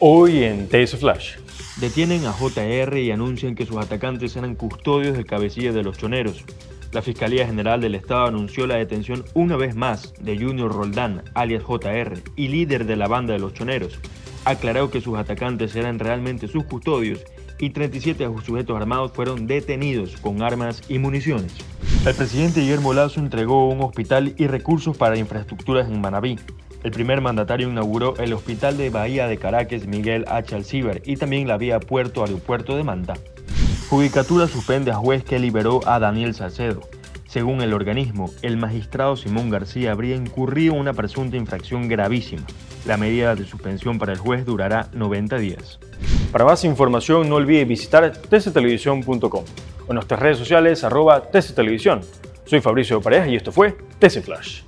Hoy en TS Flash. Detienen a JR y anuncian que sus atacantes eran custodios del cabecilla de los choneros. La Fiscalía General del Estado anunció la detención una vez más de Junior Roldán, alias JR, y líder de la banda de los choneros. Aclaró que sus atacantes eran realmente sus custodios y 37 sujetos armados fueron detenidos con armas y municiones. El presidente Guillermo Lazo entregó un hospital y recursos para infraestructuras en Manabí. El primer mandatario inauguró el Hospital de Bahía de Caracas Miguel H. Alcibar y también la vía puerto-aeropuerto de Manta. Judicatura suspende a juez que liberó a Daniel Salcedo. Según el organismo, el magistrado Simón García habría incurrido una presunta infracción gravísima. La medida de suspensión para el juez durará 90 días. Para más información no olvide visitar tctelevisión.com o nuestras redes sociales arroba tctelevisión. Soy Fabricio Pareja y esto fue TC Flash.